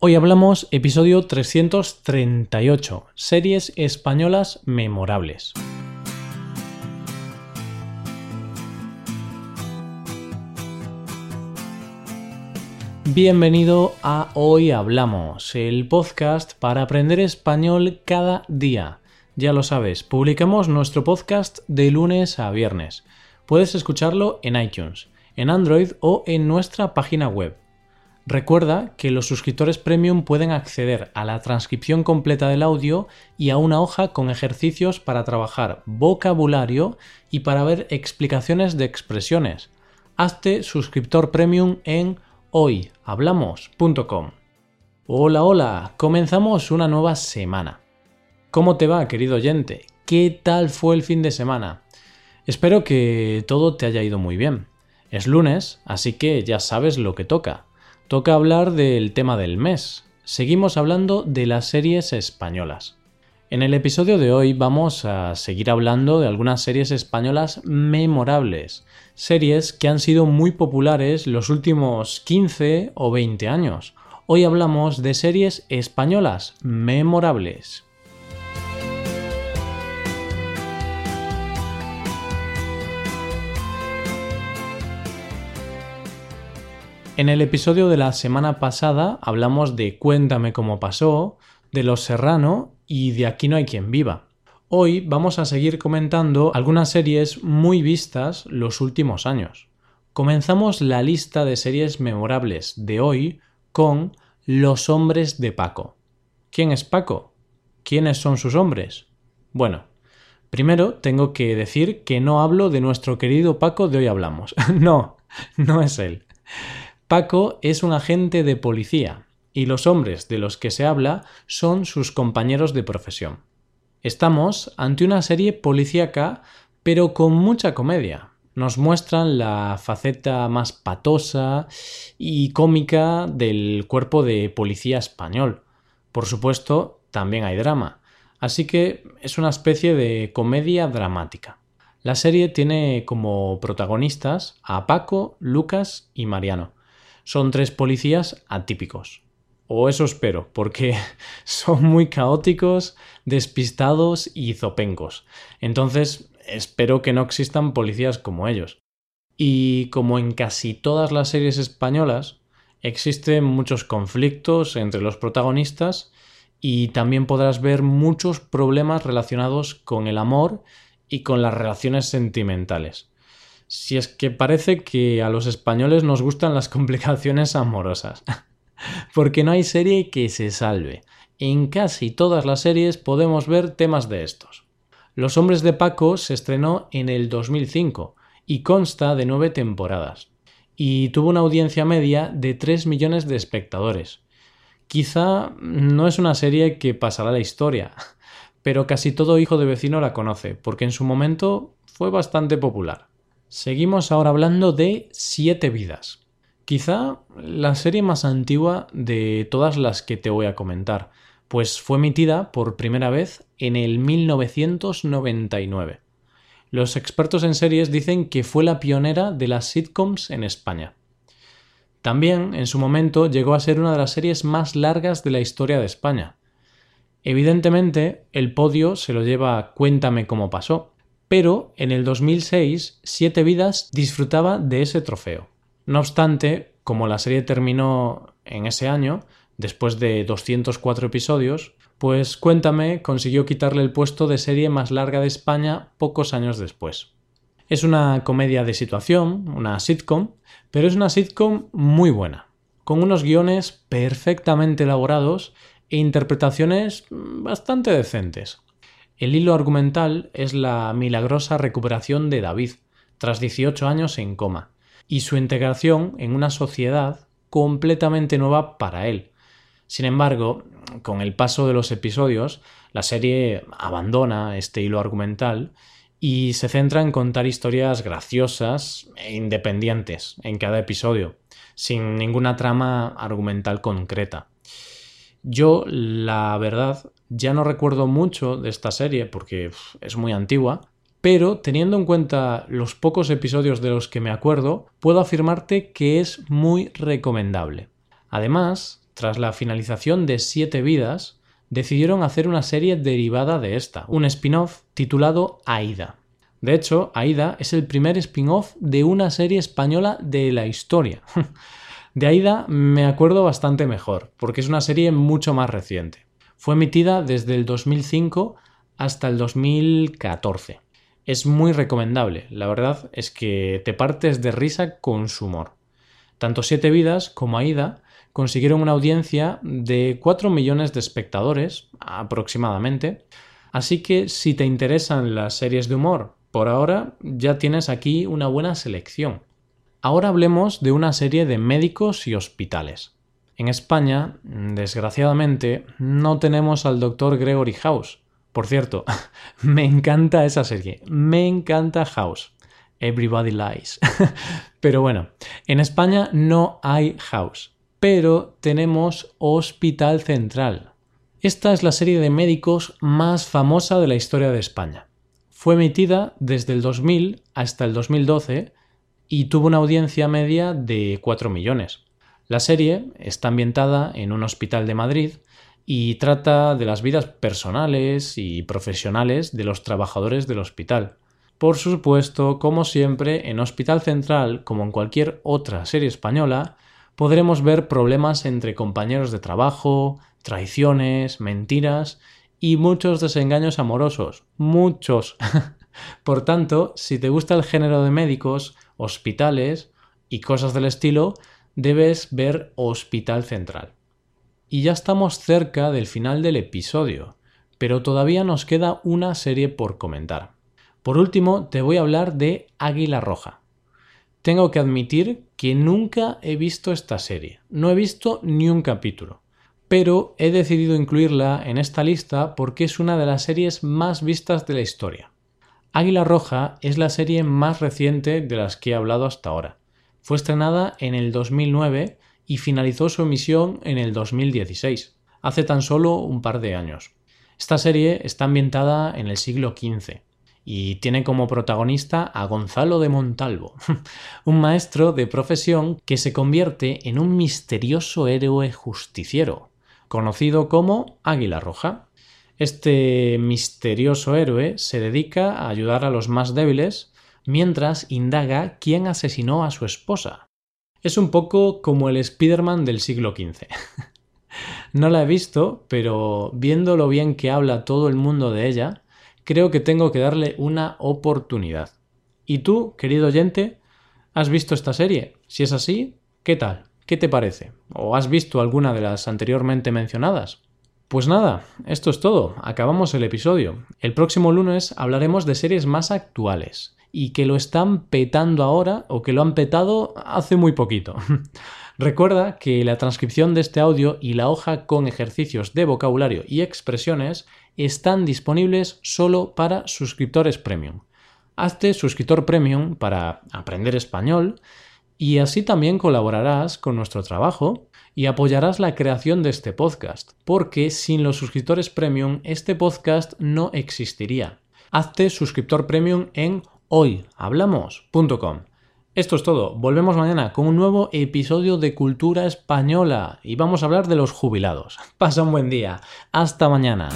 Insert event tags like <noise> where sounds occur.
Hoy hablamos episodio 338, series españolas memorables. Bienvenido a Hoy Hablamos, el podcast para aprender español cada día. Ya lo sabes, publicamos nuestro podcast de lunes a viernes. Puedes escucharlo en iTunes, en Android o en nuestra página web Recuerda que los suscriptores premium pueden acceder a la transcripción completa del audio y a una hoja con ejercicios para trabajar vocabulario y para ver explicaciones de expresiones. Hazte suscriptor premium en hoyhablamos.com. Hola, hola, comenzamos una nueva semana. ¿Cómo te va, querido oyente? ¿Qué tal fue el fin de semana? Espero que todo te haya ido muy bien. Es lunes, así que ya sabes lo que toca toca hablar del tema del mes. Seguimos hablando de las series españolas. En el episodio de hoy vamos a seguir hablando de algunas series españolas memorables, series que han sido muy populares los últimos 15 o 20 años. Hoy hablamos de series españolas memorables. En el episodio de la semana pasada hablamos de Cuéntame cómo pasó, de Los Serrano y de Aquí no hay quien viva. Hoy vamos a seguir comentando algunas series muy vistas los últimos años. Comenzamos la lista de series memorables de hoy con Los hombres de Paco. ¿Quién es Paco? ¿Quiénes son sus hombres? Bueno, primero tengo que decir que no hablo de nuestro querido Paco de hoy hablamos. <laughs> no, no es él. Paco es un agente de policía y los hombres de los que se habla son sus compañeros de profesión. Estamos ante una serie policíaca pero con mucha comedia. Nos muestran la faceta más patosa y cómica del cuerpo de policía español. Por supuesto, también hay drama, así que es una especie de comedia dramática. La serie tiene como protagonistas a Paco, Lucas y Mariano son tres policías atípicos. O eso espero, porque <laughs> son muy caóticos, despistados y zopencos. Entonces, espero que no existan policías como ellos. Y como en casi todas las series españolas, existen muchos conflictos entre los protagonistas y también podrás ver muchos problemas relacionados con el amor y con las relaciones sentimentales si es que parece que a los españoles nos gustan las <laughs> complicaciones amorosas. <laughs> Porque no hay serie que se salve. En casi todas las series podemos ver temas de estos. Los hombres de Paco se estrenó en el 2005 y consta de nueve temporadas. Y tuvo una audiencia media de 3 millones de espectadores. Quizá no es una serie que pasará la historia, <laughs> pero casi todo hijo de vecino la conoce, porque en su momento fue bastante popular. Seguimos ahora hablando de Siete vidas. Quizá la serie más antigua de todas las que te voy a comentar, pues fue emitida por primera vez en el 1999. Los expertos en series dicen que fue la pionera de las sitcoms en España. También, en su momento, llegó a ser una de las series más largas de la historia de España. Evidentemente, el podio se lo lleva Cuéntame cómo pasó, pero en el 2006 Siete Vidas disfrutaba de ese trofeo. No obstante, como la serie terminó en ese año, después de 204 episodios, pues Cuéntame consiguió quitarle el puesto de serie más larga de España pocos años después. Es una comedia de situación, una sitcom, pero es una sitcom muy buena, con unos guiones perfectamente elaborados e interpretaciones bastante decentes. El hilo argumental es la milagrosa recuperación de David, tras 18 años en coma, y su integración en una sociedad completamente nueva para él. Sin embargo, con el paso de los episodios, la serie abandona este hilo argumental y se centra en contar historias graciosas e independientes en cada episodio, sin ninguna trama argumental concreta. Yo, la verdad, ya no recuerdo mucho de esta serie porque es muy antigua, pero teniendo en cuenta los pocos episodios de los que me acuerdo, puedo afirmarte que es muy recomendable. Además, tras la finalización de Siete Vidas, decidieron hacer una serie derivada de esta, un spin-off titulado Aida. De hecho, Aida es el primer spin-off de una serie española de la historia. <laughs> De Aida me acuerdo bastante mejor, porque es una serie mucho más reciente. Fue emitida desde el 2005 hasta el 2014. Es muy recomendable, la verdad es que te partes de risa con su humor. Tanto Siete Vidas como Aida consiguieron una audiencia de 4 millones de espectadores aproximadamente, así que si te interesan las series de humor, por ahora ya tienes aquí una buena selección. Ahora hablemos de una serie de médicos y hospitales. En España, desgraciadamente, no tenemos al doctor Gregory House. Por cierto, <laughs> me encanta esa serie, me encanta House. Everybody Lies. <laughs> pero bueno, en España no hay House, pero tenemos Hospital Central. Esta es la serie de médicos más famosa de la historia de España. Fue emitida desde el 2000 hasta el 2012 y tuvo una audiencia media de 4 millones. La serie está ambientada en un hospital de Madrid y trata de las vidas personales y profesionales de los trabajadores del hospital. Por supuesto, como siempre, en Hospital Central, como en cualquier otra serie española, podremos ver problemas entre compañeros de trabajo, traiciones, mentiras y muchos desengaños amorosos. Muchos. <laughs> Por tanto, si te gusta el género de médicos, hospitales y cosas del estilo, debes ver Hospital Central. Y ya estamos cerca del final del episodio, pero todavía nos queda una serie por comentar. Por último, te voy a hablar de Águila Roja. Tengo que admitir que nunca he visto esta serie, no he visto ni un capítulo, pero he decidido incluirla en esta lista porque es una de las series más vistas de la historia. Águila Roja es la serie más reciente de las que he hablado hasta ahora. Fue estrenada en el 2009 y finalizó su emisión en el 2016, hace tan solo un par de años. Esta serie está ambientada en el siglo XV y tiene como protagonista a Gonzalo de Montalvo, <laughs> un maestro de profesión que se convierte en un misterioso héroe justiciero, conocido como Águila Roja. Este misterioso héroe se dedica a ayudar a los más débiles mientras indaga quién asesinó a su esposa. Es un poco como el Spider-Man del siglo XV. <laughs> no la he visto, pero viendo lo bien que habla todo el mundo de ella, creo que tengo que darle una oportunidad. ¿Y tú, querido oyente, has visto esta serie? Si es así, ¿qué tal? ¿Qué te parece? ¿O has visto alguna de las anteriormente mencionadas? Pues nada, esto es todo, acabamos el episodio. El próximo lunes hablaremos de series más actuales y que lo están petando ahora o que lo han petado hace muy poquito. <laughs> Recuerda que la transcripción de este audio y la hoja con ejercicios de vocabulario y expresiones están disponibles solo para suscriptores premium. Hazte suscriptor premium para aprender español y así también colaborarás con nuestro trabajo y apoyarás la creación de este podcast, porque sin los suscriptores premium este podcast no existiría. Hazte suscriptor premium en hoyhablamos.com. Esto es todo, volvemos mañana con un nuevo episodio de Cultura Española y vamos a hablar de los jubilados. <laughs> Pasa un buen día, hasta mañana.